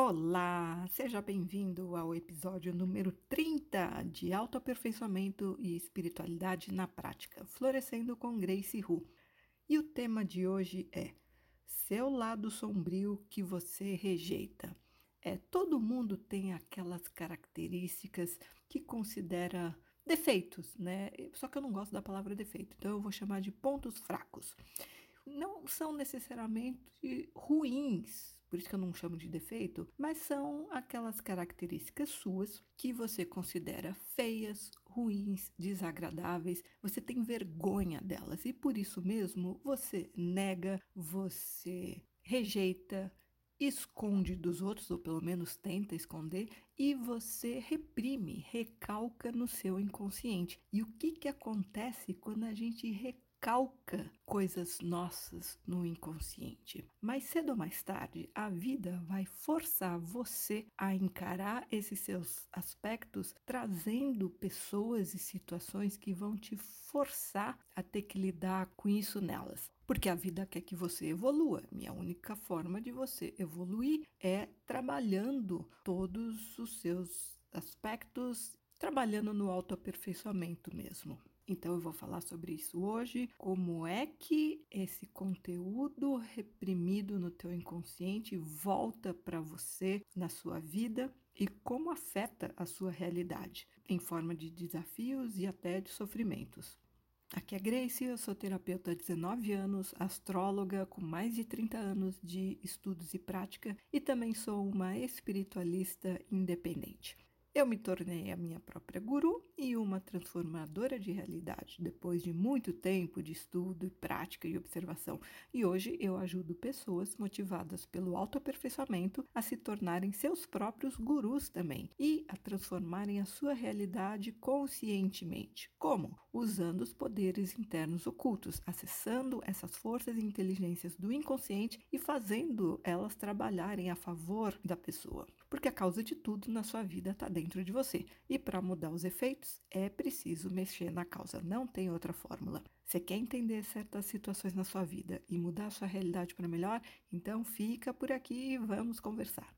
Olá, seja bem-vindo ao episódio número 30 de Autoaperfeiçoamento e Espiritualidade na Prática, Florescendo com Grace Hu. E o tema de hoje é Seu lado sombrio que você rejeita. É, todo mundo tem aquelas características que considera defeitos, né? Só que eu não gosto da palavra defeito, então eu vou chamar de pontos fracos. Não são necessariamente ruins, por isso que eu não chamo de defeito, mas são aquelas características suas que você considera feias, ruins, desagradáveis, você tem vergonha delas e por isso mesmo você nega, você rejeita, esconde dos outros, ou pelo menos tenta esconder, e você reprime, recalca no seu inconsciente. E o que, que acontece quando a gente recalca? Calca coisas nossas no inconsciente. Mais cedo ou mais tarde, a vida vai forçar você a encarar esses seus aspectos, trazendo pessoas e situações que vão te forçar a ter que lidar com isso nelas. Porque a vida quer que você evolua. E a única forma de você evoluir é trabalhando todos os seus aspectos, trabalhando no autoaperfeiçoamento mesmo. Então eu vou falar sobre isso hoje, como é que esse conteúdo reprimido no teu inconsciente volta para você na sua vida e como afeta a sua realidade em forma de desafios e até de sofrimentos. Aqui é Grace, eu sou terapeuta há 19 anos, astróloga com mais de 30 anos de estudos e prática e também sou uma espiritualista independente. Eu me tornei a minha própria guru e uma transformadora de realidade depois de muito tempo de estudo, prática e observação. E hoje eu ajudo pessoas motivadas pelo autoaperfeiçoamento a se tornarem seus próprios gurus também e a transformarem a sua realidade conscientemente. Como? Usando os poderes internos ocultos, acessando essas forças e inteligências do inconsciente e fazendo elas trabalharem a favor da pessoa. Porque a causa de tudo na sua vida está dentro de você. E para mudar os efeitos, é preciso mexer na causa, não tem outra fórmula. Você quer entender certas situações na sua vida e mudar a sua realidade para melhor? Então fica por aqui e vamos conversar.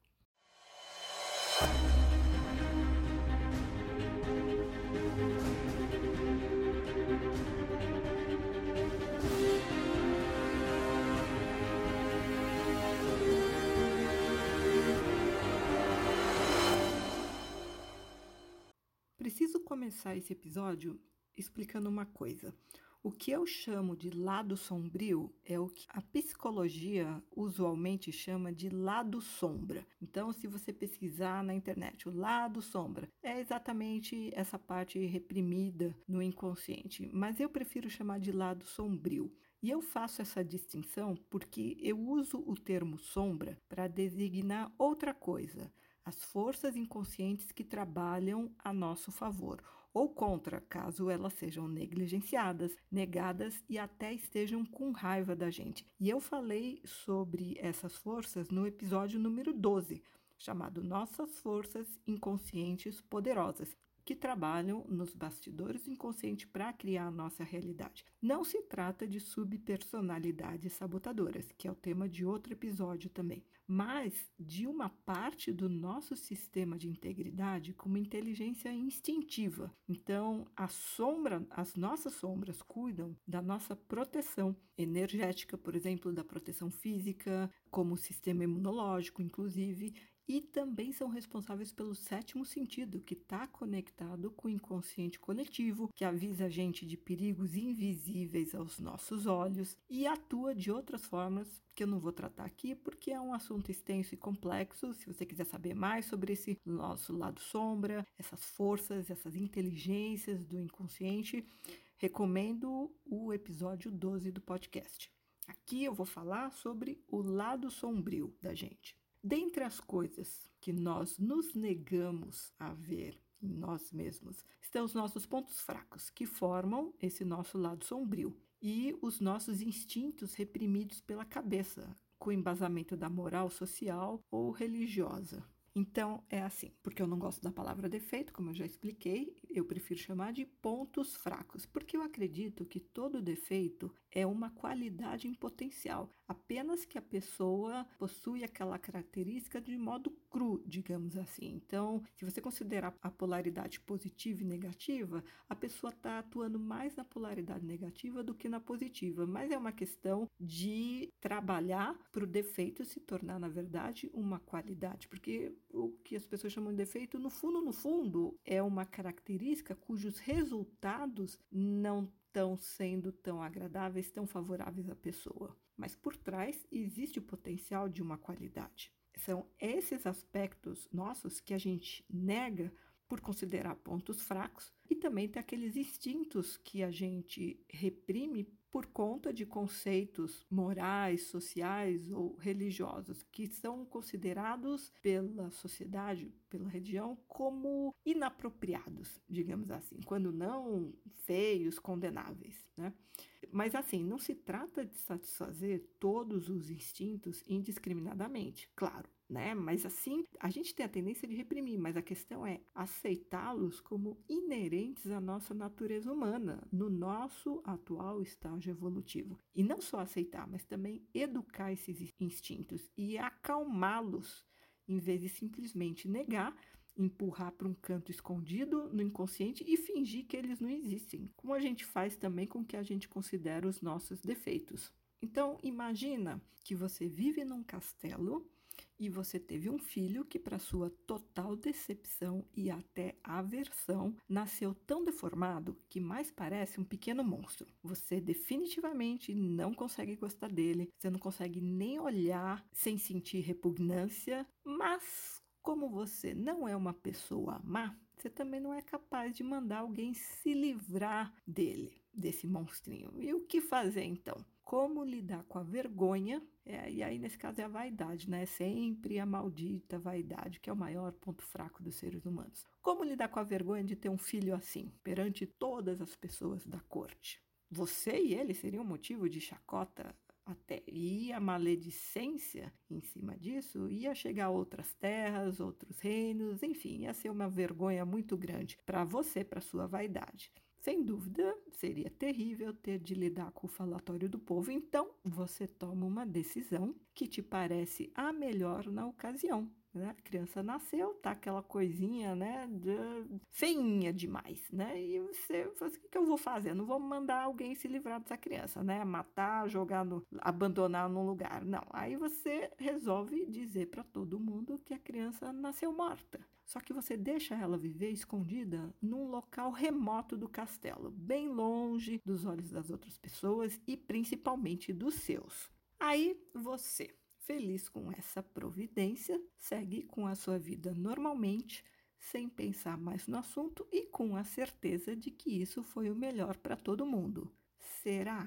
Começar esse episódio explicando uma coisa. O que eu chamo de lado sombrio é o que a psicologia usualmente chama de lado sombra. Então, se você pesquisar na internet, o lado sombra é exatamente essa parte reprimida no inconsciente, mas eu prefiro chamar de lado sombrio. E eu faço essa distinção porque eu uso o termo sombra para designar outra coisa as forças inconscientes que trabalham a nosso favor ou contra, caso elas sejam negligenciadas, negadas e até estejam com raiva da gente. E eu falei sobre essas forças no episódio número 12, chamado Nossas Forças Inconscientes Poderosas, que trabalham nos bastidores do inconsciente para criar a nossa realidade. Não se trata de subpersonalidades sabotadoras, que é o tema de outro episódio também, mas de uma parte do nosso sistema de integridade com uma inteligência instintiva. Então, a sombra, as nossas sombras cuidam da nossa proteção energética, por exemplo, da proteção física, como sistema imunológico, inclusive, e também são responsáveis pelo sétimo sentido, que está conectado com o inconsciente coletivo, que avisa a gente de perigos invisíveis aos nossos olhos e atua de outras formas que eu não vou tratar aqui porque é um assunto extenso e complexo. Se você quiser saber mais sobre esse nosso lado sombra, essas forças, essas inteligências do inconsciente, recomendo o episódio 12 do podcast. Aqui eu vou falar sobre o lado sombrio da gente. Dentre as coisas que nós nos negamos a ver em nós mesmos, estão os nossos pontos fracos, que formam esse nosso lado sombrio, e os nossos instintos reprimidos pela cabeça, com embasamento da moral social ou religiosa. Então é assim, porque eu não gosto da palavra defeito, como eu já expliquei, eu prefiro chamar de pontos fracos, porque eu acredito que todo defeito é uma qualidade em potencial, apenas que a pessoa possui aquela característica de modo cru, digamos assim. Então, se você considerar a polaridade positiva e negativa, a pessoa está atuando mais na polaridade negativa do que na positiva, mas é uma questão de trabalhar para o defeito se tornar, na verdade, uma qualidade, porque o que as pessoas chamam de defeito, no fundo, no fundo, é uma característica cujos resultados não estão sendo tão agradáveis, tão favoráveis à pessoa. Mas por trás existe o potencial de uma qualidade. São esses aspectos nossos que a gente nega por considerar pontos fracos e também tem aqueles instintos que a gente reprime por conta de conceitos morais, sociais ou religiosos que são considerados pela sociedade, pela religião, como inapropriados, digamos assim, quando não feios, condenáveis, né? Mas assim, não se trata de satisfazer todos os instintos indiscriminadamente, claro né? Mas assim, a gente tem a tendência de reprimir, mas a questão é aceitá-los como inerentes à nossa natureza humana, no nosso atual estágio evolutivo. E não só aceitar, mas também educar esses instintos e acalmá-los, em vez de simplesmente negar empurrar para um canto escondido no inconsciente e fingir que eles não existem, como a gente faz também com que a gente considera os nossos defeitos. Então, imagina que você vive num castelo e você teve um filho que, para sua total decepção e até aversão, nasceu tão deformado que mais parece um pequeno monstro. Você definitivamente não consegue gostar dele, você não consegue nem olhar sem sentir repugnância, mas como você não é uma pessoa má, você também não é capaz de mandar alguém se livrar dele, desse monstrinho. E o que fazer então? Como lidar com a vergonha, é, e aí nesse caso é a vaidade, né? Sempre a maldita vaidade, que é o maior ponto fraco dos seres humanos. Como lidar com a vergonha de ter um filho assim, perante todas as pessoas da corte? Você e ele seriam motivo de chacota até. E a maledicência em cima disso ia chegar a outras terras, outros reinos, enfim, ia ser uma vergonha muito grande para você, para sua vaidade. Sem dúvida, seria terrível ter de lidar com o falatório do povo, então você toma uma decisão que te parece a melhor na ocasião. Né? A criança nasceu, tá aquela coisinha, né, de... feinha demais, né? E você fala assim, o que eu vou fazer? Não vou mandar alguém se livrar dessa criança, né? Matar, jogar no... abandonar num lugar. Não. Aí você resolve dizer para todo mundo que a criança nasceu morta. Só que você deixa ela viver escondida num local remoto do castelo, bem longe dos olhos das outras pessoas e principalmente dos seus. Aí você, feliz com essa providência, segue com a sua vida normalmente, sem pensar mais no assunto e com a certeza de que isso foi o melhor para todo mundo. Será?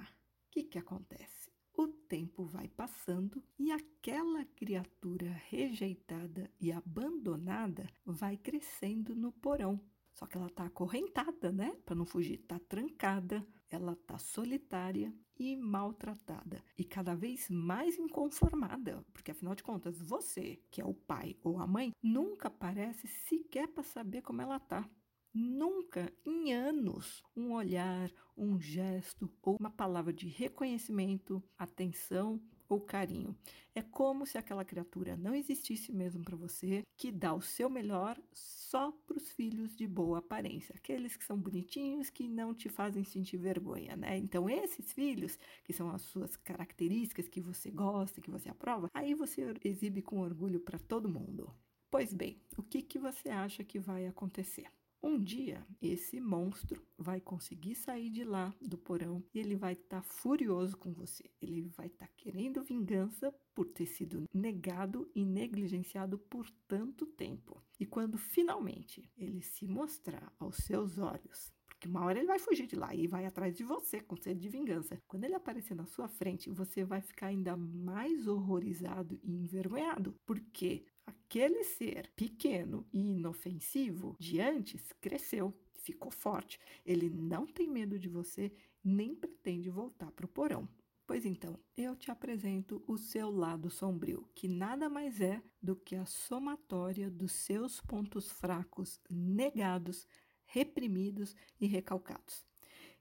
O que, que acontece? O tempo vai passando e aquela criatura rejeitada e abandonada vai crescendo no porão. Só que ela está acorrentada, né? Para não fugir, está trancada, ela está solitária e maltratada e cada vez mais inconformada, porque afinal de contas, você, que é o pai ou a mãe, nunca parece sequer para saber como ela está. Nunca em anos um olhar, um gesto ou uma palavra de reconhecimento, atenção ou carinho. É como se aquela criatura não existisse mesmo para você, que dá o seu melhor só para os filhos de boa aparência, aqueles que são bonitinhos, que não te fazem sentir vergonha, né? Então, esses filhos, que são as suas características que você gosta, que você aprova, aí você exibe com orgulho para todo mundo. Pois bem, o que, que você acha que vai acontecer? Um dia, esse monstro vai conseguir sair de lá do porão e ele vai estar tá furioso com você. Ele vai estar tá querendo vingança por ter sido negado e negligenciado por tanto tempo. E quando finalmente ele se mostrar aos seus olhos, porque uma hora ele vai fugir de lá e vai atrás de você com sede de vingança. Quando ele aparecer na sua frente, você vai ficar ainda mais horrorizado e envergonhado, porque Aquele ser pequeno e inofensivo de antes cresceu, ficou forte. Ele não tem medo de você, nem pretende voltar para o porão. Pois então, eu te apresento o seu lado sombrio, que nada mais é do que a somatória dos seus pontos fracos negados, reprimidos e recalcados.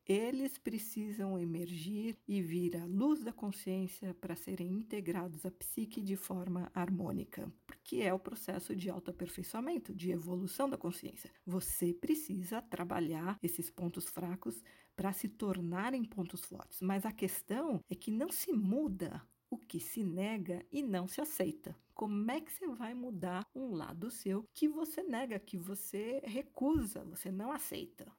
Eles precisam emergir e vir à luz da consciência para serem integrados à psique de forma harmônica, porque é o processo de autoaperfeiçoamento, de evolução da consciência. Você precisa trabalhar esses pontos fracos para se tornarem pontos fortes, mas a questão é que não se muda o que se nega e não se aceita. Como é que você vai mudar um lado seu que você nega, que você recusa, você não aceita?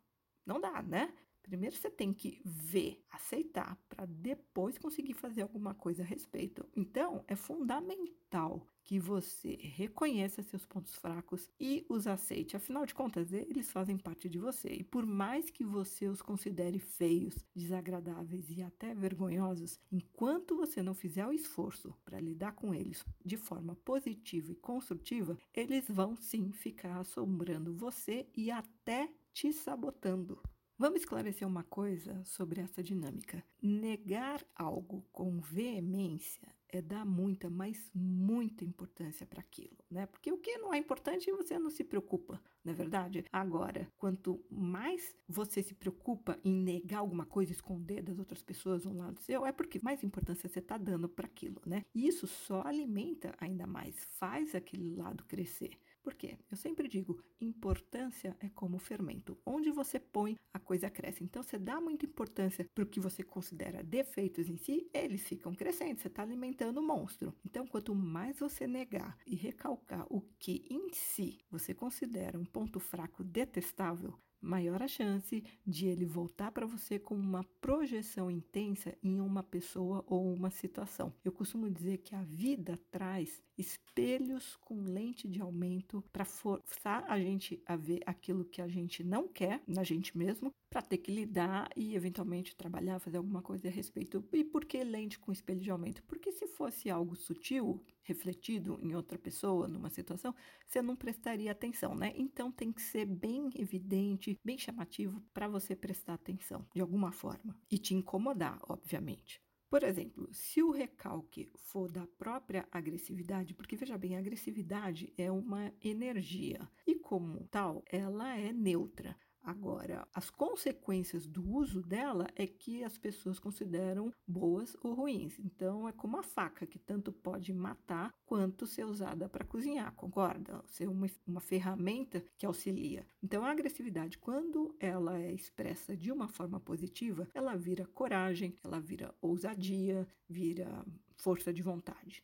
Não dá, né? Primeiro você tem que ver, aceitar, para depois conseguir fazer alguma coisa a respeito. Então, é fundamental que você reconheça seus pontos fracos e os aceite. Afinal de contas, eles fazem parte de você. E por mais que você os considere feios, desagradáveis e até vergonhosos, enquanto você não fizer o esforço para lidar com eles de forma positiva e construtiva, eles vão sim ficar assombrando você e até te sabotando. Vamos esclarecer uma coisa sobre essa dinâmica. Negar algo com veemência é dar muita, mas muita importância para aquilo, né? Porque o que não é importante você não se preocupa, não é verdade? Agora, quanto mais você se preocupa em negar alguma coisa, esconder das outras pessoas um lado seu, é porque mais importância você está dando para aquilo, né? E isso só alimenta ainda mais, faz aquele lado crescer. Por quê? Eu sempre digo, importância é como fermento. Onde você põe, a coisa cresce. Então, você dá muita importância para o que você considera defeitos em si, eles ficam crescendo. Você está alimentando o monstro. Então, quanto mais você negar e recalcar o que em si você considera um ponto fraco detestável, maior a chance de ele voltar para você com uma projeção intensa em uma pessoa ou uma situação. Eu costumo dizer que a vida traz espelhos com lente de aumento para forçar a gente a ver aquilo que a gente não quer na gente mesmo, para ter que lidar e eventualmente trabalhar, fazer alguma coisa a respeito. E por que lente com espelho de aumento? Porque se fosse algo sutil, refletido em outra pessoa, numa situação, você não prestaria atenção, né? Então tem que ser bem evidente, bem chamativo para você prestar atenção de alguma forma e te incomodar, obviamente. Por exemplo, se o recalque for da própria agressividade, porque veja bem, a agressividade é uma energia e, como tal, ela é neutra. Agora, as consequências do uso dela é que as pessoas consideram boas ou ruins. Então, é como a faca, que tanto pode matar quanto ser usada para cozinhar, concorda? Ser uma, uma ferramenta que auxilia. Então, a agressividade, quando ela é expressa de uma forma positiva, ela vira coragem, ela vira ousadia, vira força de vontade.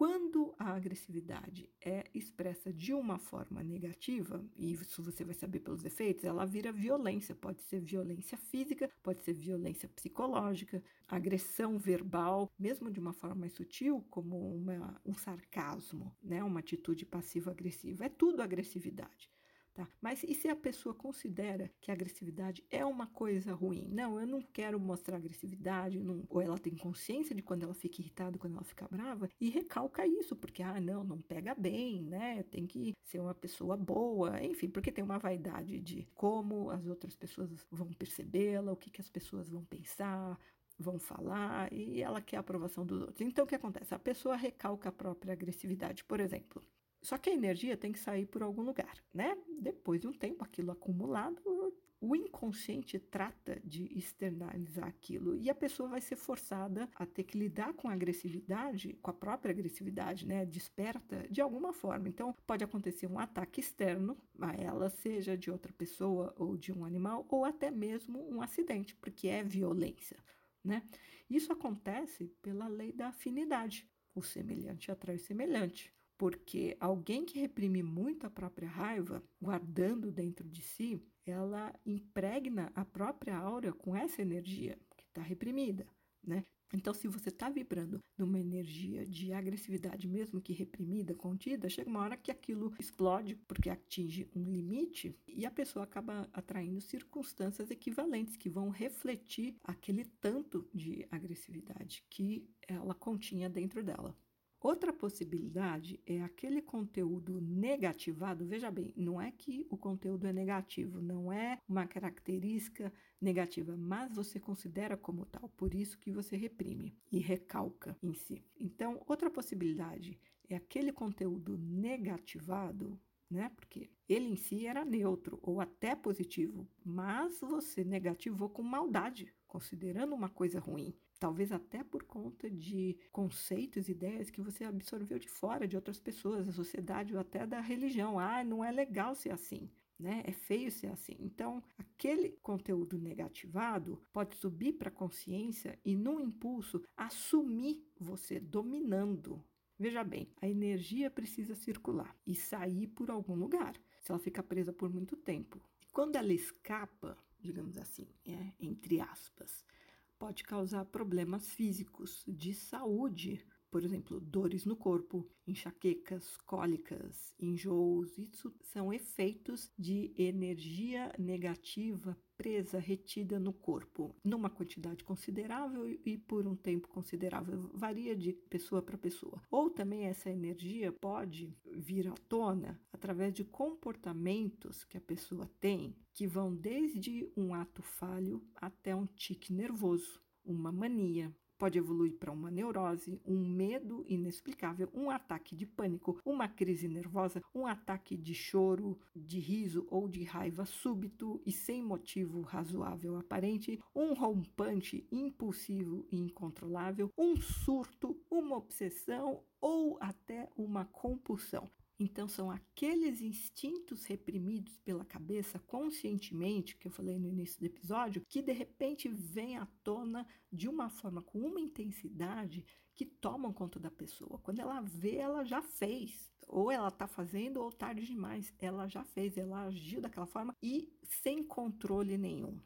Quando a agressividade é expressa de uma forma negativa, e isso você vai saber pelos efeitos, ela vira violência. Pode ser violência física, pode ser violência psicológica, agressão verbal, mesmo de uma forma mais sutil, como uma, um sarcasmo, né? uma atitude passivo-agressiva. É tudo agressividade. Tá? Mas e se a pessoa considera que a agressividade é uma coisa ruim? Não, eu não quero mostrar agressividade, não, ou ela tem consciência de quando ela fica irritada, quando ela fica brava, e recalca isso, porque, ah, não, não pega bem, né? Tem que ser uma pessoa boa, enfim, porque tem uma vaidade de como as outras pessoas vão percebê-la, o que, que as pessoas vão pensar, vão falar e ela quer a aprovação dos outros. Então, o que acontece? A pessoa recalca a própria agressividade, por exemplo. Só que a energia tem que sair por algum lugar, né? Depois de um tempo, aquilo acumulado, o inconsciente trata de externalizar aquilo e a pessoa vai ser forçada a ter que lidar com a agressividade, com a própria agressividade, né? Desperta de alguma forma. Então, pode acontecer um ataque externo a ela, seja de outra pessoa ou de um animal, ou até mesmo um acidente, porque é violência, né? Isso acontece pela lei da afinidade. O semelhante atrai o semelhante porque alguém que reprime muito a própria raiva, guardando dentro de si, ela impregna a própria aura com essa energia que está reprimida, né? Então, se você está vibrando numa energia de agressividade, mesmo que reprimida, contida, chega uma hora que aquilo explode porque atinge um limite e a pessoa acaba atraindo circunstâncias equivalentes que vão refletir aquele tanto de agressividade que ela continha dentro dela. Outra possibilidade é aquele conteúdo negativado. Veja bem, não é que o conteúdo é negativo, não é uma característica negativa, mas você considera como tal, por isso que você reprime e recalca em si. Então, outra possibilidade é aquele conteúdo negativado né? Porque ele em si era neutro ou até positivo, mas você negativou com maldade, considerando uma coisa ruim. Talvez até por conta de conceitos, ideias que você absorveu de fora, de outras pessoas, da sociedade ou até da religião. Ah, não é legal ser assim. Né? É feio ser assim. Então, aquele conteúdo negativado pode subir para a consciência e, num impulso, assumir você dominando. Veja bem, a energia precisa circular e sair por algum lugar, se ela fica presa por muito tempo. Quando ela escapa, digamos assim, é, entre aspas, pode causar problemas físicos de saúde, por exemplo, dores no corpo, enxaquecas, cólicas, enjoos. Isso são efeitos de energia negativa presa, retida no corpo, numa quantidade considerável e por um tempo considerável. Varia de pessoa para pessoa. Ou também essa energia pode vir à tona através de comportamentos que a pessoa tem, que vão desde um ato falho até um tique nervoso, uma mania, pode evoluir para uma neurose, um medo inexplicável, um ataque de pânico, uma crise nervosa, um ataque de choro, de riso ou de raiva súbito e sem motivo razoável aparente, um rompante impulsivo e incontrolável, um surto, uma obsessão ou até uma compulsão. Então, são aqueles instintos reprimidos pela cabeça conscientemente, que eu falei no início do episódio, que de repente vêm à tona de uma forma, com uma intensidade que tomam conta da pessoa. Quando ela vê, ela já fez. Ou ela está fazendo, ou tarde demais. Ela já fez, ela agiu daquela forma e sem controle nenhum.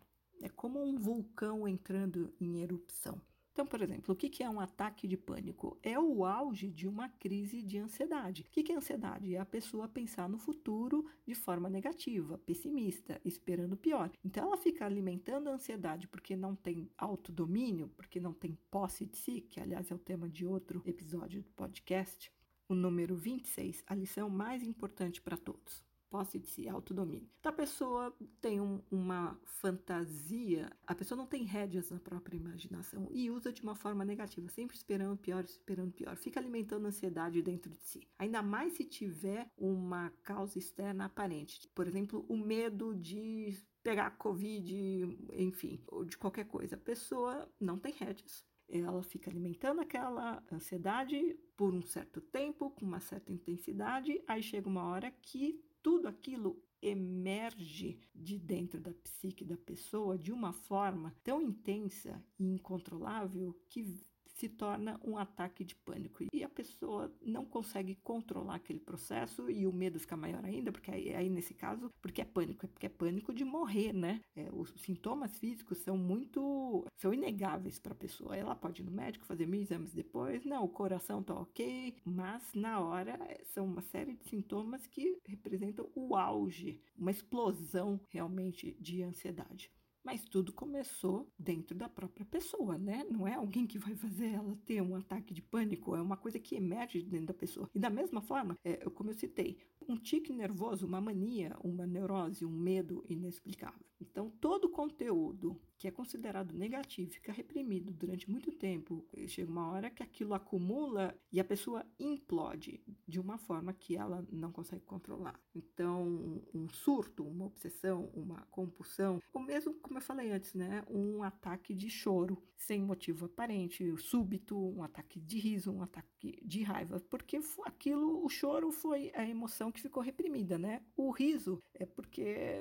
É como um vulcão entrando em erupção. Então, por exemplo, o que é um ataque de pânico? É o auge de uma crise de ansiedade. O que é ansiedade? É a pessoa pensar no futuro de forma negativa, pessimista, esperando pior. Então, ela fica alimentando a ansiedade porque não tem autodomínio, porque não tem posse de si, que aliás é o tema de outro episódio do podcast. O número 26, a lição mais importante para todos posse de si, autodomínio. Então a pessoa tem um, uma fantasia, a pessoa não tem rédeas na própria imaginação e usa de uma forma negativa, sempre esperando pior, esperando pior, fica alimentando ansiedade dentro de si. Ainda mais se tiver uma causa externa aparente, por exemplo, o medo de pegar Covid, enfim, ou de qualquer coisa. A pessoa não tem rédeas ela fica alimentando aquela ansiedade por um certo tempo, com uma certa intensidade, aí chega uma hora que tudo aquilo emerge de dentro da psique da pessoa de uma forma tão intensa e incontrolável que se torna um ataque de pânico. E a pessoa não consegue controlar aquele processo e o medo fica maior ainda, porque aí, aí nesse caso, porque é pânico, é porque é pânico de morrer, né? É, os sintomas físicos são muito, são inegáveis para a pessoa. Ela pode ir no médico, fazer mil exames depois, não, o coração tá ok, mas na hora é, são uma série de sintomas que representam o auge, uma explosão realmente de ansiedade. Mas tudo começou dentro da própria pessoa, né? Não é alguém que vai fazer ela ter um ataque de pânico, é uma coisa que emerge dentro da pessoa. E da mesma forma, é, como eu citei, um tique nervoso, uma mania, uma neurose, um medo inexplicável. Então, todo conteúdo que é considerado negativo, fica reprimido durante muito tempo, chega uma hora que aquilo acumula e a pessoa implode de uma forma que ela não consegue controlar. Então, um surto, uma obsessão, uma compulsão, ou mesmo, como eu falei antes, né, um ataque de choro sem motivo aparente, súbito, um ataque de riso, um ataque de raiva, porque aquilo, o choro foi a emoção que ficou reprimida, né? O riso é porque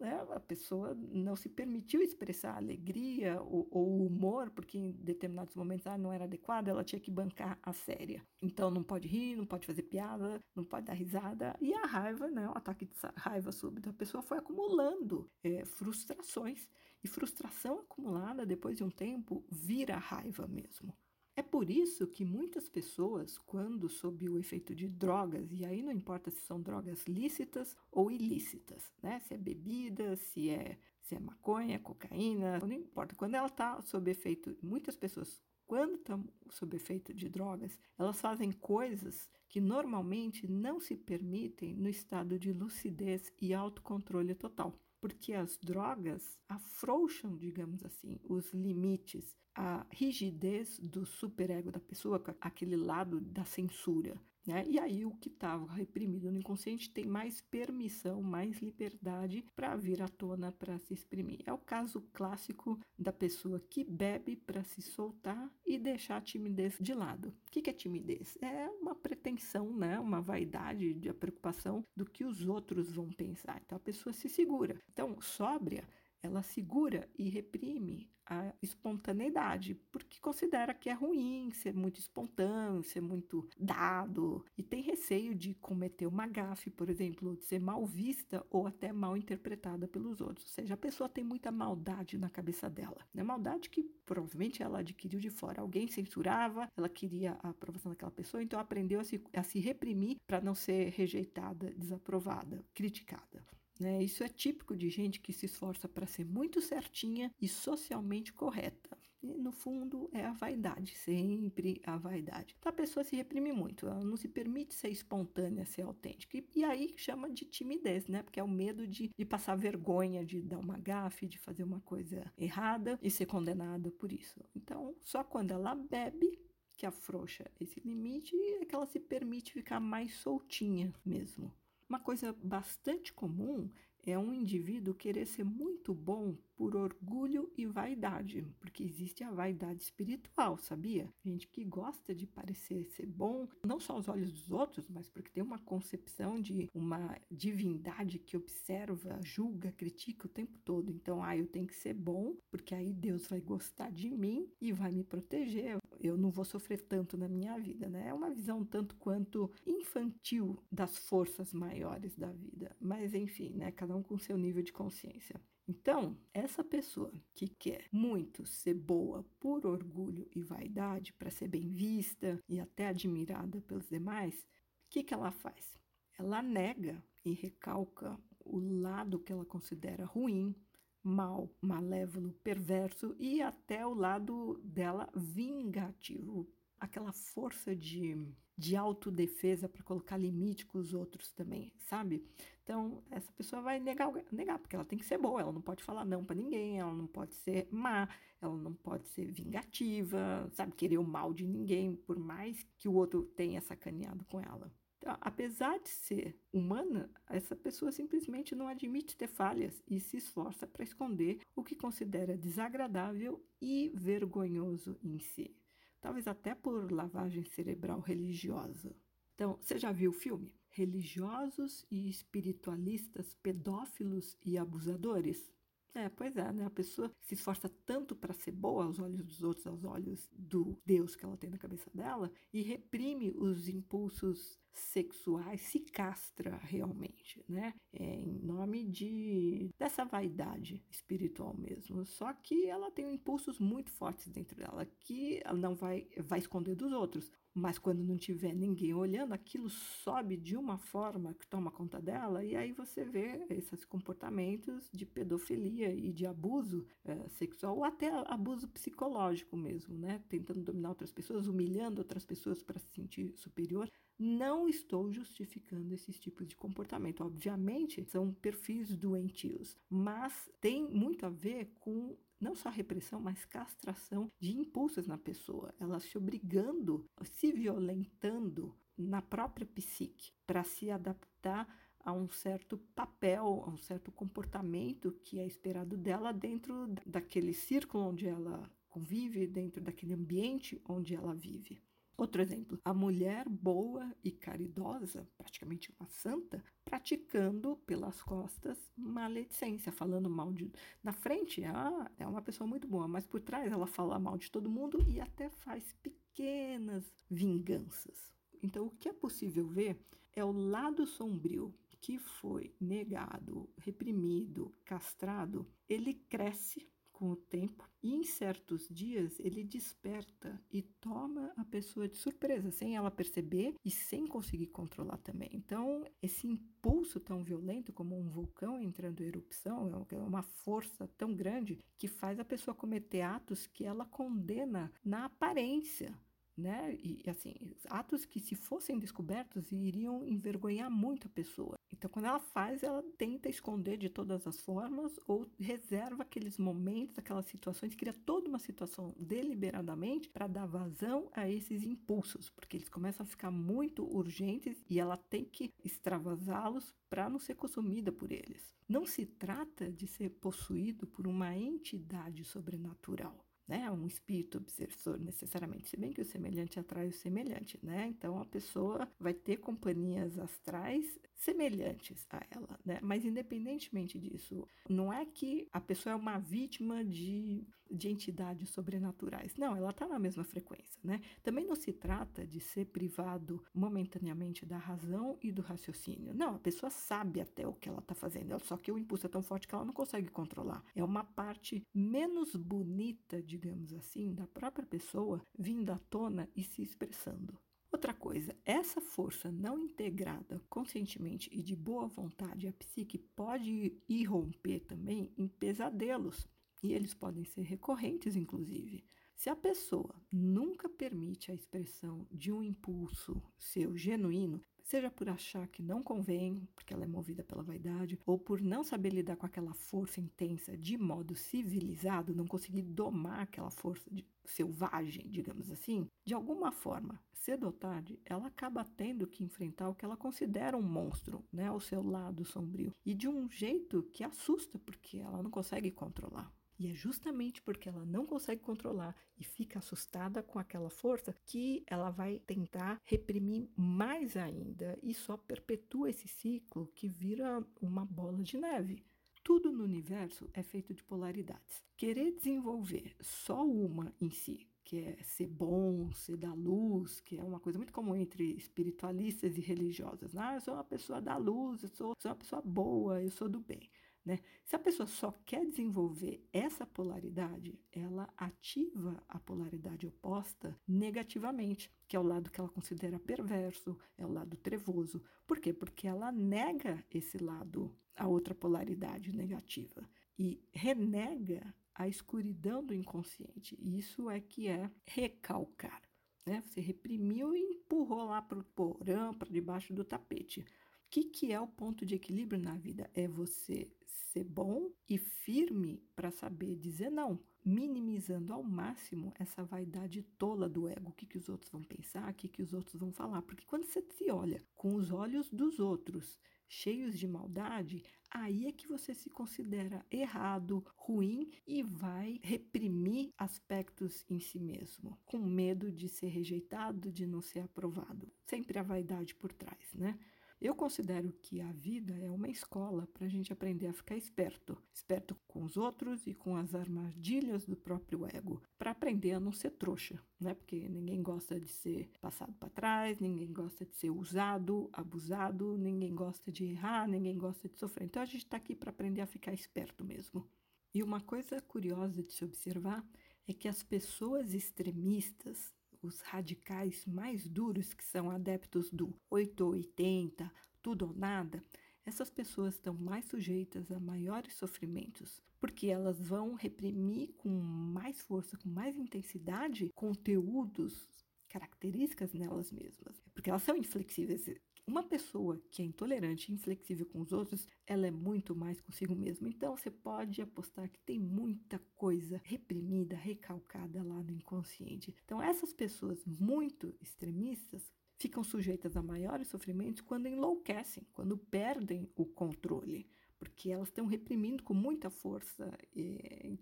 né, a pessoa não se permitiu expressar alegria ou, ou, humor, porque em determinados momentos ah, não era adequado, ela tinha que bancar a séria. Então não pode rir, não pode fazer piada, não pode dar risada. E a raiva, né, o ataque de raiva súbita, a pessoa foi acumulando é, frustrações. E frustração acumulada depois de um tempo vira raiva mesmo. É por isso que muitas pessoas, quando sob o efeito de drogas, e aí não importa se são drogas lícitas ou ilícitas, né? Se é bebida, se é, se é maconha, cocaína, não importa. Quando ela está sob efeito, muitas pessoas, quando estão sob efeito de drogas, elas fazem coisas que normalmente não se permitem no estado de lucidez e autocontrole total porque as drogas afrouxam, digamos assim, os limites, a rigidez do superego da pessoa, aquele lado da censura. Né? E aí o que estava reprimido no inconsciente tem mais permissão, mais liberdade para vir à tona, para se exprimir. É o caso clássico da pessoa que bebe para se soltar e deixar a timidez de lado. O que é timidez? É uma pretensão, né? uma vaidade, a preocupação do que os outros vão pensar. Então a pessoa se segura. Então, sóbria ela segura e reprime a espontaneidade, porque considera que é ruim ser muito espontâneo, ser muito dado, e tem receio de cometer uma gafe, por exemplo, de ser mal vista ou até mal interpretada pelos outros. Ou seja, a pessoa tem muita maldade na cabeça dela. É maldade que provavelmente ela adquiriu de fora. Alguém censurava, ela queria a aprovação daquela pessoa, então aprendeu a se, a se reprimir para não ser rejeitada, desaprovada, criticada. Né? Isso é típico de gente que se esforça para ser muito certinha e socialmente correta. E, no fundo, é a vaidade, sempre a vaidade. Então, a pessoa se reprime muito, ela não se permite ser espontânea, ser autêntica. E, e aí chama de timidez, né? Porque é o medo de, de passar vergonha, de dar uma gafe, de fazer uma coisa errada e ser condenada por isso. Então, só quando ela bebe que afrouxa esse limite é que ela se permite ficar mais soltinha mesmo. Uma coisa bastante comum é um indivíduo querer ser muito bom por orgulho e vaidade, porque existe a vaidade espiritual, sabia? Gente que gosta de parecer ser bom, não só aos olhos dos outros, mas porque tem uma concepção de uma divindade que observa, julga, critica o tempo todo. Então, ah, eu tenho que ser bom, porque aí Deus vai gostar de mim e vai me proteger, eu não vou sofrer tanto na minha vida, né? É uma visão tanto quanto infantil das forças maiores da vida. Mas enfim, né? Cada um com seu nível de consciência. Então, essa pessoa que quer muito ser boa por orgulho e vaidade, para ser bem vista e até admirada pelos demais, o que, que ela faz? Ela nega e recalca o lado que ela considera ruim, mal, malévolo, perverso e até o lado dela vingativo, aquela força de, de autodefesa para colocar limite com os outros também, sabe? Então, essa pessoa vai negar, negar, porque ela tem que ser boa, ela não pode falar não para ninguém, ela não pode ser má, ela não pode ser vingativa, sabe? Querer o mal de ninguém, por mais que o outro tenha sacaneado com ela. Então, apesar de ser humana, essa pessoa simplesmente não admite ter falhas e se esforça para esconder o que considera desagradável e vergonhoso em si. Talvez até por lavagem cerebral religiosa. Então, você já viu o filme? Religiosos e espiritualistas pedófilos e abusadores? É, pois é, né? A pessoa se esforça tanto para ser boa aos olhos dos outros, aos olhos do Deus que ela tem na cabeça dela, e reprime os impulsos sexuais, se castra realmente, né? É, em nome de dessa vaidade espiritual mesmo. Só que ela tem impulsos muito fortes dentro dela que ela não vai vai esconder dos outros. Mas quando não tiver ninguém olhando, aquilo sobe de uma forma que toma conta dela, e aí você vê esses comportamentos de pedofilia e de abuso é, sexual, ou até abuso psicológico mesmo, né? Tentando dominar outras pessoas, humilhando outras pessoas para se sentir superior. Não estou justificando esses tipos de comportamento. Obviamente, são perfis doentios, mas tem muito a ver com não só repressão, mas castração de impulsos na pessoa, ela se obrigando, se violentando na própria psique para se adaptar a um certo papel, a um certo comportamento que é esperado dela dentro daquele círculo onde ela convive, dentro daquele ambiente onde ela vive. Outro exemplo, a mulher boa e caridosa, praticamente uma santa, praticando pelas costas maledicência, falando mal de. Na frente, ah, é uma pessoa muito boa, mas por trás ela fala mal de todo mundo e até faz pequenas vinganças. Então, o que é possível ver é o lado sombrio que foi negado, reprimido, castrado, ele cresce com o tempo e em certos dias ele desperta e toma a pessoa de surpresa, sem ela perceber e sem conseguir controlar também. Então, esse impulso tão violento como um vulcão entrando em erupção é, é uma força tão grande que faz a pessoa cometer atos que ela condena na aparência né? E assim, atos que se fossem descobertos iriam envergonhar muito a pessoa. Então, quando ela faz, ela tenta esconder de todas as formas ou reserva aqueles momentos, aquelas situações, cria toda uma situação deliberadamente para dar vazão a esses impulsos, porque eles começam a ficar muito urgentes e ela tem que extravasá-los para não ser consumida por eles. Não se trata de ser possuído por uma entidade sobrenatural né, um espírito obsessor necessariamente, se bem que o semelhante atrai o semelhante, né? Então a pessoa vai ter companhias astrais semelhantes a ela, né? Mas independentemente disso, não é que a pessoa é uma vítima de, de entidades sobrenaturais. Não, ela está na mesma frequência, né? Também não se trata de ser privado momentaneamente da razão e do raciocínio. Não, a pessoa sabe até o que ela está fazendo, só que o impulso é tão forte que ela não consegue controlar. É uma parte menos bonita, digamos assim, da própria pessoa vindo à tona e se expressando. Outra coisa, essa força não integrada conscientemente e de boa vontade, a psique pode irromper também em pesadelos, e eles podem ser recorrentes, inclusive. Se a pessoa nunca permite a expressão de um impulso seu genuíno, seja por achar que não convém, porque ela é movida pela vaidade, ou por não saber lidar com aquela força intensa de modo civilizado, não conseguir domar aquela força de, selvagem, digamos assim, de alguma forma, cedo ou tarde, ela acaba tendo que enfrentar o que ela considera um monstro, né, o seu lado sombrio, e de um jeito que assusta, porque ela não consegue controlar. E é justamente porque ela não consegue controlar e fica assustada com aquela força que ela vai tentar reprimir mais ainda e só perpetua esse ciclo que vira uma bola de neve. Tudo no universo é feito de polaridades. Querer desenvolver só uma em si, que é ser bom, ser da luz, que é uma coisa muito comum entre espiritualistas e religiosas. Ah, eu sou uma pessoa da luz, eu sou, sou uma pessoa boa, eu sou do bem. Né? Se a pessoa só quer desenvolver essa polaridade, ela ativa a polaridade oposta negativamente, que é o lado que ela considera perverso, é o lado trevoso. Por quê? Porque ela nega esse lado, a outra polaridade negativa, e renega a escuridão do inconsciente. Isso é que é recalcar. Né? Você reprimiu e empurrou lá para o porão, para debaixo do tapete. Que, que é o ponto de equilíbrio na vida? É você ser bom e firme para saber dizer não, minimizando ao máximo essa vaidade tola do ego, o que, que os outros vão pensar, o que, que os outros vão falar. Porque quando você se olha com os olhos dos outros, cheios de maldade, aí é que você se considera errado, ruim e vai reprimir aspectos em si mesmo, com medo de ser rejeitado, de não ser aprovado. Sempre a vaidade por trás, né? Eu considero que a vida é uma escola para a gente aprender a ficar esperto, esperto com os outros e com as armadilhas do próprio ego, para aprender a não ser trouxa, né? Porque ninguém gosta de ser passado para trás, ninguém gosta de ser usado, abusado, ninguém gosta de errar, ninguém gosta de sofrer. Então a gente está aqui para aprender a ficar esperto mesmo. E uma coisa curiosa de se observar é que as pessoas extremistas os radicais mais duros, que são adeptos do 880, tudo ou nada, essas pessoas estão mais sujeitas a maiores sofrimentos, porque elas vão reprimir com mais força, com mais intensidade, conteúdos, características nelas mesmas, porque elas são inflexíveis. Uma pessoa que é intolerante e inflexível com os outros, ela é muito mais consigo mesma. Então você pode apostar que tem muita coisa reprimida, recalcada lá no inconsciente. Então essas pessoas muito extremistas ficam sujeitas a maiores sofrimentos quando enlouquecem, quando perdem o controle, porque elas estão reprimindo com muita força. E,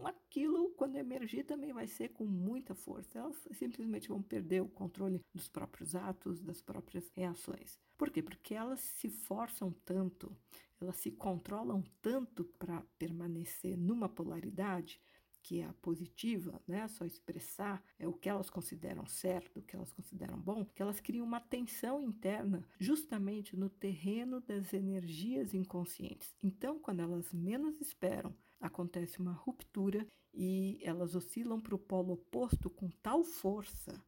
então, aquilo, quando emergir, também vai ser com muita força. Elas simplesmente vão perder o controle dos próprios atos, das próprias reações. Por quê? Porque elas se forçam tanto, elas se controlam tanto para permanecer numa polaridade que é a positiva, né, só expressar é o que elas consideram certo, o que elas consideram bom, que elas criam uma tensão interna justamente no terreno das energias inconscientes. Então, quando elas menos esperam, acontece uma ruptura e elas oscilam para o polo oposto com tal força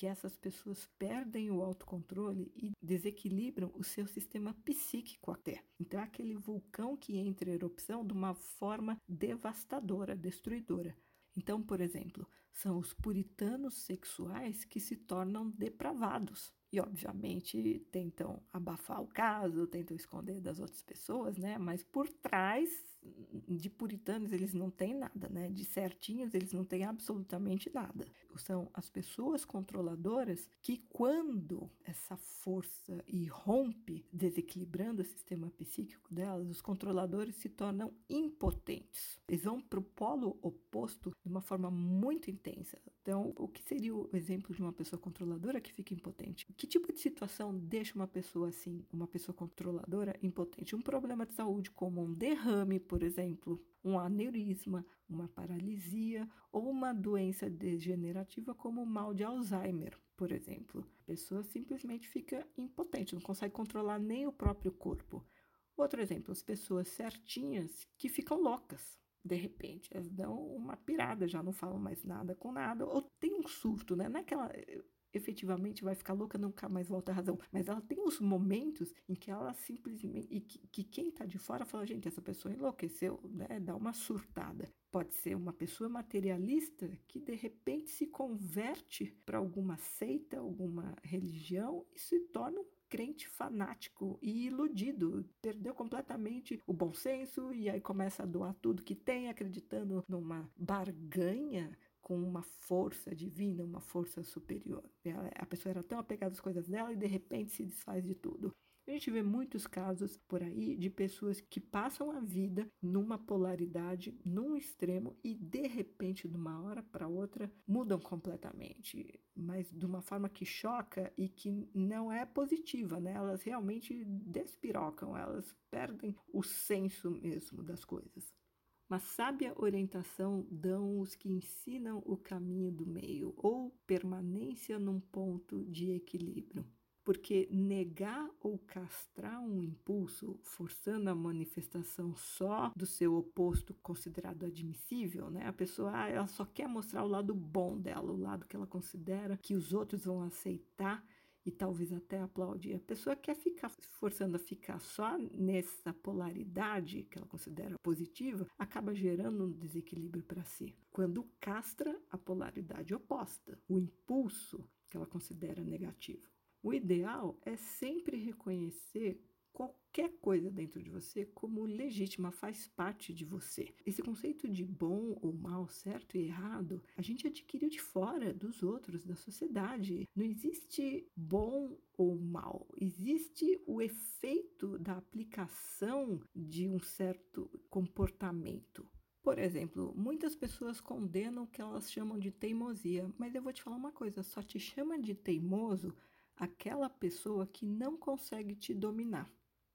que essas pessoas perdem o autocontrole e desequilibram o seu sistema psíquico até. Então é aquele vulcão que entra em erupção de uma forma devastadora, destruidora. Então, por exemplo, são os puritanos sexuais que se tornam depravados e obviamente tentam abafar o caso, tentam esconder das outras pessoas, né? Mas por trás de puritanos eles não têm nada, né? De certinhos eles não têm absolutamente nada. São as pessoas controladoras que quando essa força irrompe, desequilibrando o sistema psíquico delas, os controladores se tornam impotentes. Eles vão para o polo oposto de uma forma muito intensa. Então, o que seria o exemplo de uma pessoa controladora que fica impotente? Que tipo de situação deixa uma pessoa assim, uma pessoa controladora, impotente? Um problema de saúde como um derrame, por exemplo, um aneurisma, uma paralisia ou uma doença degenerativa como o mal de Alzheimer, por exemplo. A pessoa simplesmente fica impotente, não consegue controlar nem o próprio corpo. Outro exemplo, as pessoas certinhas que ficam loucas de repente, elas dão uma pirada, já não falam mais nada com nada, ou tem um surto, né? Não efetivamente vai ficar louca, nunca mais volta à razão, mas ela tem os momentos em que ela simplesmente, e que, que quem tá de fora fala, gente, essa pessoa enlouqueceu, né? Dá uma surtada. Pode ser uma pessoa materialista que de repente se converte para alguma seita, alguma religião e se torna um crente fanático e iludido, perdeu completamente o bom senso e aí começa a doar tudo que tem, acreditando numa barganha com uma força divina, uma força superior. A pessoa era tão apegada às coisas dela e de repente se desfaz de tudo. A gente vê muitos casos por aí de pessoas que passam a vida numa polaridade, num extremo e de repente, de uma hora para outra, mudam completamente, mas de uma forma que choca e que não é positiva, né? Elas realmente despirocam, elas perdem o senso mesmo das coisas. Uma sábia orientação dão os que ensinam o caminho do meio ou permanência num ponto de equilíbrio porque negar ou castrar um impulso, forçando a manifestação só do seu oposto considerado admissível, né? A pessoa ah, ela só quer mostrar o lado bom dela, o lado que ela considera que os outros vão aceitar e talvez até aplaudir. A pessoa quer ficar forçando a ficar só nessa polaridade que ela considera positiva, acaba gerando um desequilíbrio para si. Quando castra a polaridade oposta, o impulso que ela considera negativo. O ideal é sempre reconhecer qualquer coisa dentro de você como legítima, faz parte de você. Esse conceito de bom ou mal, certo e errado, a gente adquiriu de fora dos outros, da sociedade. Não existe bom ou mal, existe o efeito da aplicação de um certo comportamento. Por exemplo, muitas pessoas condenam o que elas chamam de teimosia, mas eu vou te falar uma coisa: só te chama de teimoso aquela pessoa que não consegue te dominar.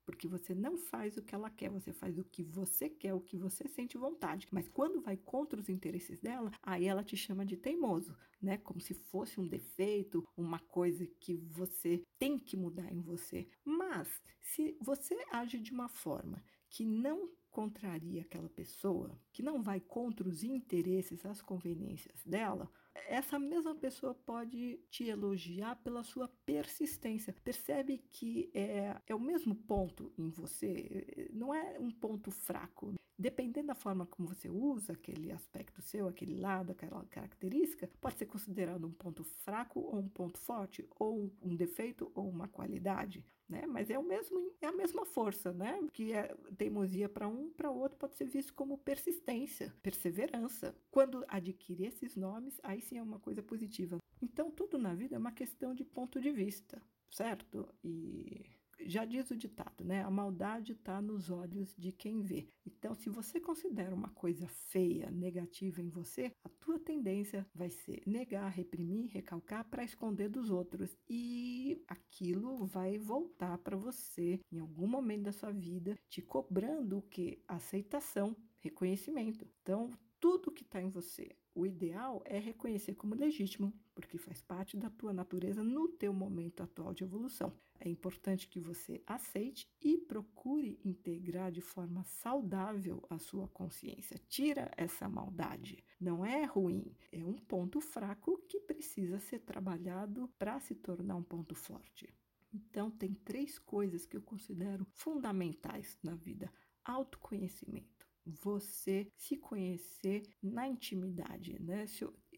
Porque você não faz o que ela quer, você faz o que você quer, o que você sente vontade. Mas quando vai contra os interesses dela, aí ela te chama de teimoso, né? Como se fosse um defeito, uma coisa que você tem que mudar em você. Mas se você age de uma forma que não contraria aquela pessoa, que não vai contra os interesses, as conveniências dela, essa mesma pessoa pode te elogiar pela sua persistência. Percebe que é, é o mesmo ponto em você, não é um ponto fraco. Dependendo da forma como você usa aquele aspecto seu, aquele lado, aquela característica, pode ser considerado um ponto fraco ou um ponto forte, ou um defeito ou uma qualidade né? Mas é o mesmo, é a mesma força, né? Que é teimosia para um, para outro pode ser visto como persistência, perseverança. Quando adquire esses nomes, aí sim é uma coisa positiva. Então tudo na vida é uma questão de ponto de vista, certo? E já diz o ditado, né? A maldade está nos olhos de quem vê. Então, se você considera uma coisa feia, negativa em você, a tua tendência vai ser negar, reprimir, recalcar para esconder dos outros. E aquilo vai voltar para você em algum momento da sua vida, te cobrando o que? Aceitação, reconhecimento. Então, tudo que está em você, o ideal é reconhecer como legítimo, porque faz parte da tua natureza no teu momento atual de evolução. É importante que você aceite e procure integrar de forma saudável a sua consciência. Tira essa maldade. Não é ruim, é um ponto fraco que precisa ser trabalhado para se tornar um ponto forte. Então, tem três coisas que eu considero fundamentais na vida: autoconhecimento você se conhecer na intimidade, né?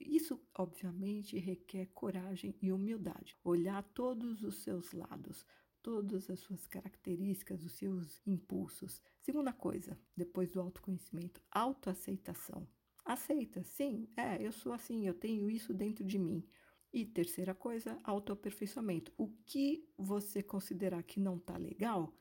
Isso, obviamente, requer coragem e humildade. Olhar todos os seus lados, todas as suas características, os seus impulsos. Segunda coisa, depois do autoconhecimento, autoaceitação. Aceita, sim, é, eu sou assim, eu tenho isso dentro de mim. E terceira coisa, autoaperfeiçoamento. O que você considerar que não está legal,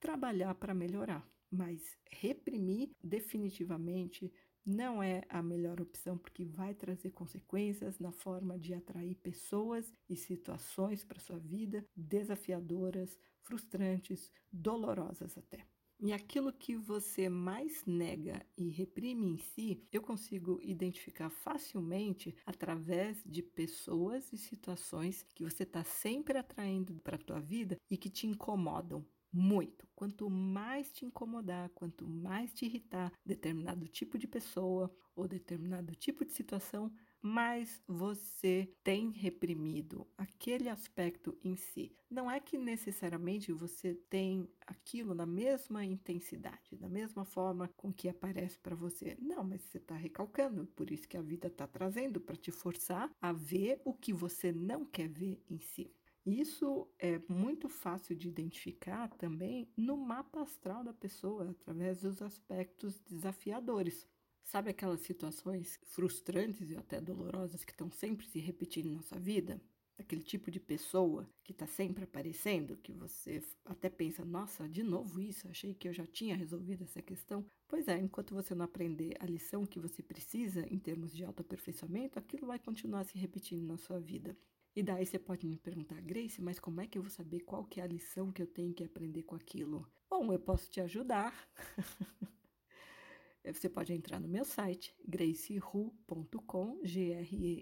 trabalhar para melhorar. Mas reprimir definitivamente não é a melhor opção porque vai trazer consequências na forma de atrair pessoas e situações para sua vida desafiadoras, frustrantes, dolorosas até. E aquilo que você mais nega e reprime em si, eu consigo identificar facilmente através de pessoas e situações que você está sempre atraindo para a tua vida e que te incomodam muito. Quanto mais te incomodar, quanto mais te irritar determinado tipo de pessoa ou determinado tipo de situação, mais você tem reprimido aquele aspecto em si. Não é que necessariamente você tem aquilo na mesma intensidade, da mesma forma com que aparece para você. Não, mas você está recalcando, por isso que a vida está trazendo para te forçar a ver o que você não quer ver em si. Isso é muito fácil de identificar também no mapa astral da pessoa, através dos aspectos desafiadores. Sabe aquelas situações frustrantes e até dolorosas que estão sempre se repetindo na nossa vida? Aquele tipo de pessoa que está sempre aparecendo, que você até pensa, nossa, de novo isso, achei que eu já tinha resolvido essa questão. Pois é, enquanto você não aprender a lição que você precisa em termos de autoaperfeiçoamento, aquilo vai continuar se repetindo na sua vida. E daí você pode me perguntar, Grace, mas como é que eu vou saber qual que é a lição que eu tenho que aprender com aquilo? Bom, eu posso te ajudar. Você pode entrar no meu site, gracehu.com, G-R-E-I-C-Y-H-O-O.com.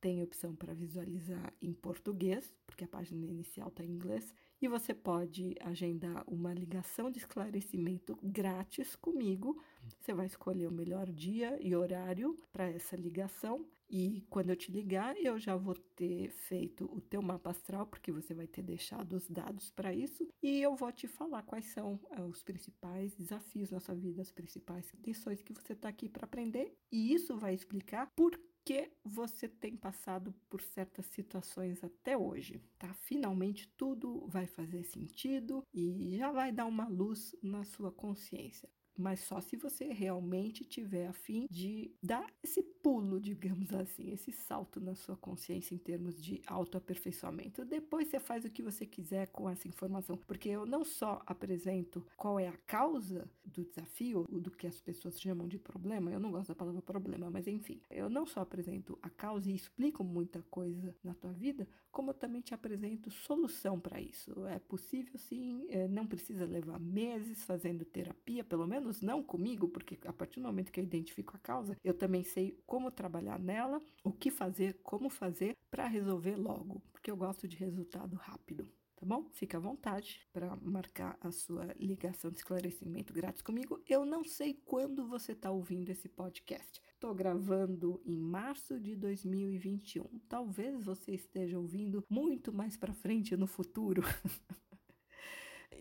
Tem opção para visualizar em português, porque a página inicial está em inglês. E você pode agendar uma ligação de esclarecimento grátis comigo. Você vai escolher o melhor dia e horário para essa ligação e quando eu te ligar, eu já vou ter feito o teu mapa astral, porque você vai ter deixado os dados para isso, e eu vou te falar quais são uh, os principais desafios na sua vida, as principais lições que você está aqui para aprender, e isso vai explicar por que você tem passado por certas situações até hoje, tá? Finalmente tudo vai fazer sentido e já vai dar uma luz na sua consciência mas só se você realmente tiver a fim de dar esse pulo, digamos assim, esse salto na sua consciência em termos de autoaperfeiçoamento. Depois você faz o que você quiser com essa informação, porque eu não só apresento qual é a causa do desafio, do que as pessoas chamam de problema, eu não gosto da palavra problema, mas enfim, eu não só apresento a causa e explico muita coisa na tua vida, como eu também te apresento solução para isso. É possível sim, é, não precisa levar meses fazendo terapia, pelo menos não comigo, porque a partir do momento que eu identifico a causa, eu também sei como trabalhar nela, o que fazer, como fazer para resolver logo, porque eu gosto de resultado rápido. Tá bom? Fica à vontade para marcar a sua ligação de esclarecimento grátis comigo. Eu não sei quando você está ouvindo esse podcast. Estou gravando em março de 2021. Talvez você esteja ouvindo muito mais para frente no futuro.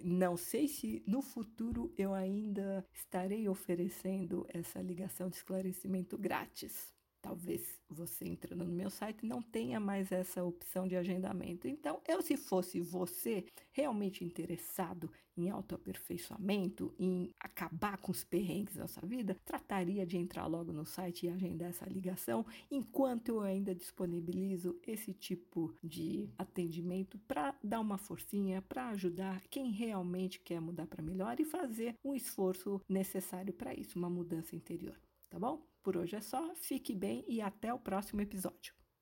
Não sei se no futuro eu ainda estarei oferecendo essa ligação de esclarecimento grátis talvez você entrando no meu site não tenha mais essa opção de agendamento. Então, eu se fosse você realmente interessado em autoaperfeiçoamento, em acabar com os perrengues da sua vida, trataria de entrar logo no site e agendar essa ligação, enquanto eu ainda disponibilizo esse tipo de atendimento para dar uma forcinha, para ajudar quem realmente quer mudar para melhor e fazer um esforço necessário para isso, uma mudança interior, tá bom? Por hoje é só, fique bem e até o próximo episódio.